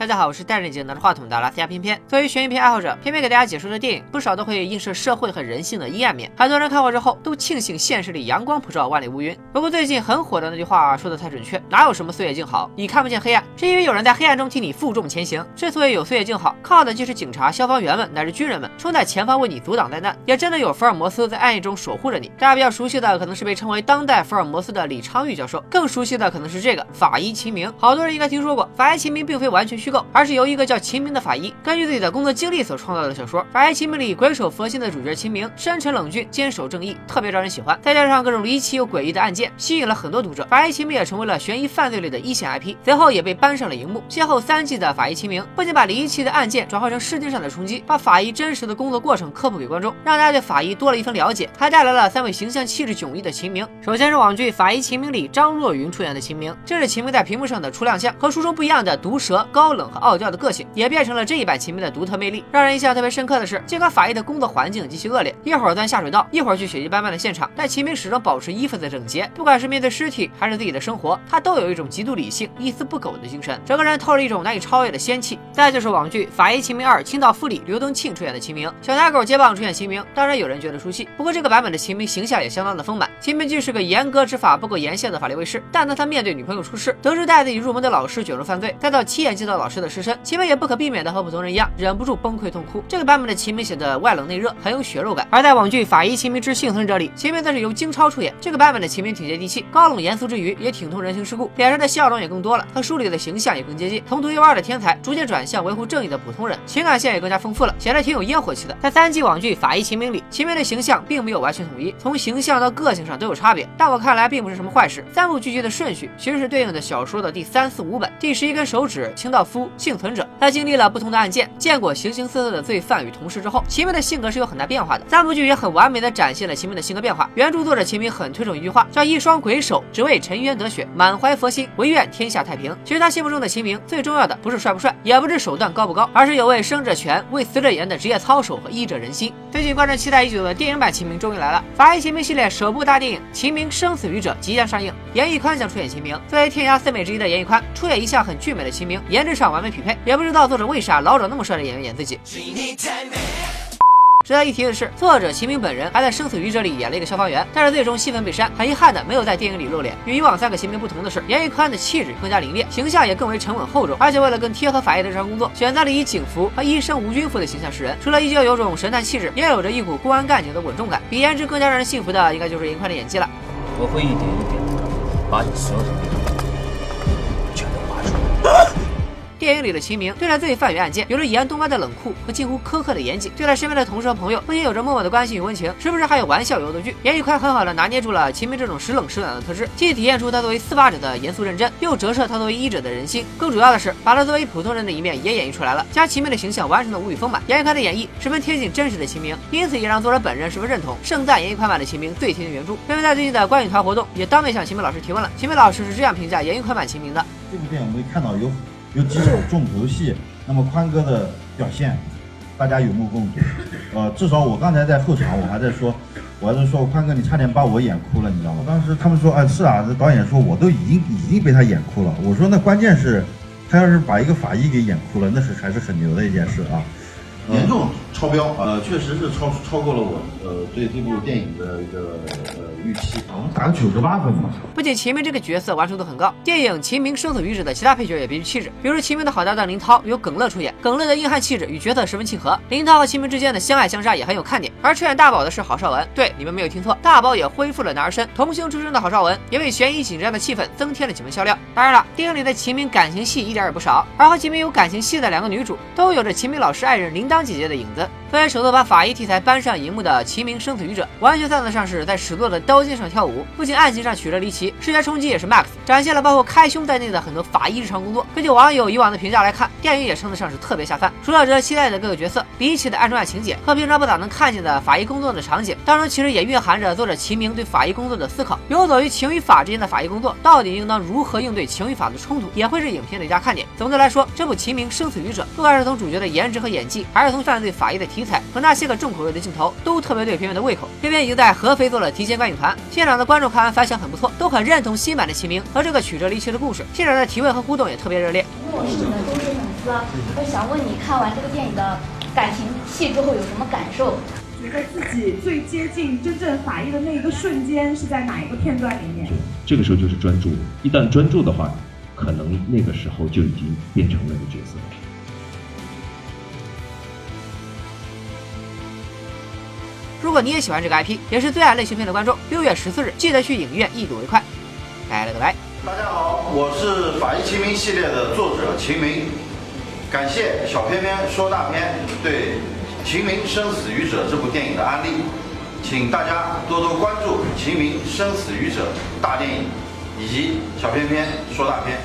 大家好，我是戴着眼镜拿着话筒的拉斯加偏偏。作为悬疑片爱好者，偏偏给大家解说的电影不少都会映射社会和人性的阴暗面。很多人看过之后都庆幸现实里阳光普照，万里无云。不过最近很火的那句话说的太准确，哪有什么岁月静好，你看不见黑暗，是因为有人在黑暗中替你负重前行。之所以有岁月静好，靠的既是警察、消防员们乃至军人们冲在前方为你阻挡灾难，也真的有福尔摩斯在暗夜中守护着你。大家比较熟悉的可能是被称为当代福尔摩斯的李昌钰教授，更熟悉的可能是这个法医秦明。好多人应该听说过，法医秦明并非完全虚。而是由一个叫秦明的法医根据自己的工作经历所创造的小说《法医秦明》里鬼手佛心的主角秦明，深沉冷峻，坚守正义，特别招人喜欢。再加上各种离奇又诡异的案件，吸引了很多读者。法医秦明也成为了悬疑犯罪类的一线 IP，随后也被搬上了荧幕。先后三季的法医秦明不仅把离奇的案件转化成视听上的冲击，把法医真实的工作过程科普给观众，让大家对法医多了一份了解，还带来了三位形象气质迥异的秦明。首先是网剧《法医秦明》里张若昀出演的秦明，这是秦明在屏幕上的初亮相，和书中不一样的毒舌高冷。冷和傲娇的个性，也变成了这一版秦明的独特魅力。让人印象特别深刻的是，尽管法医的工作环境极其恶劣，一会儿钻下水道，一会儿去血迹斑斑的现场，但秦明始终保持衣服的整洁。不管是面对尸体，还是自己的生活，他都有一种极度理性、一丝不苟的精神，整个人透着一种难以超越的仙气。再就是网剧《法医秦明二：青岛府里》，刘登庆出演的秦明，小奶狗接棒出演秦明，当然有人觉得出戏。不过这个版本的秦明形象也相当的丰满。秦明既是个严格执法不够严限的法律卫士，但当他面对女朋友出事，得知带自己入门的老师卷入犯罪，再到亲眼见到老师的尸身，秦明。也不可避免的和普通人一样，忍不住崩溃痛哭。这个版本的秦明显得外冷内热，很有血肉感。而在网剧《法医秦明之幸存者》里，秦明则是由金超出演。这个版本的秦明挺接地气，高冷严肃之余，也挺通人情世故，脸上的笑容也更多了，和书里的形象也更接近。从独一无二的天才，逐渐转向维护正义的普通人，情感线也更加丰富了，显得挺有烟火气的。在三季网剧《法医秦明》里，秦明的形象并没有完全统一，从形象到个性上都有差别，但我看来并不是什么坏事。三部剧集的顺序其实是对应的小说的第三四五本，第十一根手指清道夫幸存者，他经历了不同的。案件见过形形色色的罪犯与同事之后，秦明的性格是有很大变化的。三部剧也很完美的展现了秦明的性格变化。原著作者秦明很推崇一句话，叫一双鬼手只为沉冤得雪，满怀佛心，唯愿天下太平。其实他心目中的秦明最重要的不是帅不帅，也不是手段高不高，而是有位生者权，为死者言的职业操守和医者仁心。最近观众期待已久的电影版秦明终于来了，法医秦明系列首部大电影《秦明生死与者》即将上映，严屹宽将出演秦明。作为天涯四美之一的严屹宽，出演一向很俊美的秦明，颜值上完美匹配。也不知道作者为啥老。老找那么帅的演员演自己。值得一提的是，作者秦明本人还在《生死与者》里演了一个消防员，但是最终戏份被删，很遗憾的没有在电影里露脸。与以往三个秦明不同的是，严屹宽的气质更加凌冽，形象也更为沉稳厚重，而且为了更贴合法医的日常工作，选择了以警服和医生无军服的形象示人。除了依旧有种神探气质，也有着一股公安干警的稳重感。比颜值更加让人信服的，应该就是严宽的演技了。我会一点一点的把你所有的电影里的秦明对待罪犯与案件有着严冬般的冷酷和近乎苛刻的严谨，对待身边的同事和朋友不仅有着默默的关心与温情，时不时还有玩笑与恶作剧。严屹宽很好的拿捏住了秦明这种时冷时暖的特质，既体现出他作为司法者的严肃认真，又折射他作为医者的人心。更主要的是，把他作为普通人的一面也演绎出来了，将秦明的形象完成的无比丰满。严屹宽的演绎十分贴近真实的秦明，因此也让作者本人十分认同，盛赞严屹宽版的秦明最贴近原著。并且在最近的观影团活动，也当面向秦明老师提问了。秦明老师是这样评价严屹宽版秦明的：这部电影我们看到有。有几手重头戏，那么宽哥的表现，大家有目共睹。呃，至少我刚才在后场，我还在说，我还在说宽哥，你差点把我演哭了，你知道吗？当时他们说，哎，是啊，这导演说我都已经已经被他演哭了。我说那关键是，他要是把一个法医给演哭了，那是还是很牛的一件事啊。严重超标，呃，确实是超超过了我呃对这部电影的一个预期，打九十八分嘛。不仅秦明这个角色完成度很高，电影《秦明生死与者》的其他配角也别具气质，比如秦明的好搭档林涛由耿乐出演，耿乐的硬汉气质与角色十分契合，林涛和秦明之间的相爱相杀也很有看点。而出演大宝的是郝邵文，对，你们没有听错，大宝也恢复了男儿身，童星出身的郝邵文也为悬疑紧张的气氛增添了几分笑料。当然了，电影里的秦明感情戏一点也不少，而和秦明有感情戏的两个女主都有着秦明老师爱人铃铛姐姐的影子。作为首度把法医题材搬上荧幕的《秦明生死与者》，完全算得上是在尺度的刀尖上跳舞。不仅案情上曲折离奇，视觉冲击也是 max，展现了包括开胸在内的很多法医日常工作。根据网友以往的评价来看，电影也称得上是特别下饭。除了值得期待的各个角色，离奇的案中案情节和平常不咋能看见的法医工作的场景，当中其实也蕴含着作者秦明对法医工作的思考。游走于情与法之间的法医工作，到底应当如何应对情与法的冲突，也会是影片的一大看点。总的来说，这部《秦明生死与者》，不管是从主角的颜值和演技，还是从犯罪法医的题。题材和那些个重口味的镜头都特别对片片的胃口。片片已经在合肥做了提前观影团，现场的观众看完反响很不错，都很认同新版的齐名和这个曲折离奇的故事。现场的提问和互动也特别热烈。因为我是你的忠实粉丝，我想问你看完这个电影的感情戏之后有什么感受？觉得自己最接近真正法医的那一个瞬间是在哪一个片段里面？这个时候就是专注，一旦专注的话，可能那个时候就已经变成了一个角色。你也喜欢这个 IP，也是最爱类型片的观众，六月十四日记得去影院一睹为快。拜了个拜。大家好，我是《法医秦明》系列的作者秦明，感谢小片片说大片对《秦明生死与者》这部电影的安利，请大家多多关注《秦明生死与者》大电影以及小片片说大片。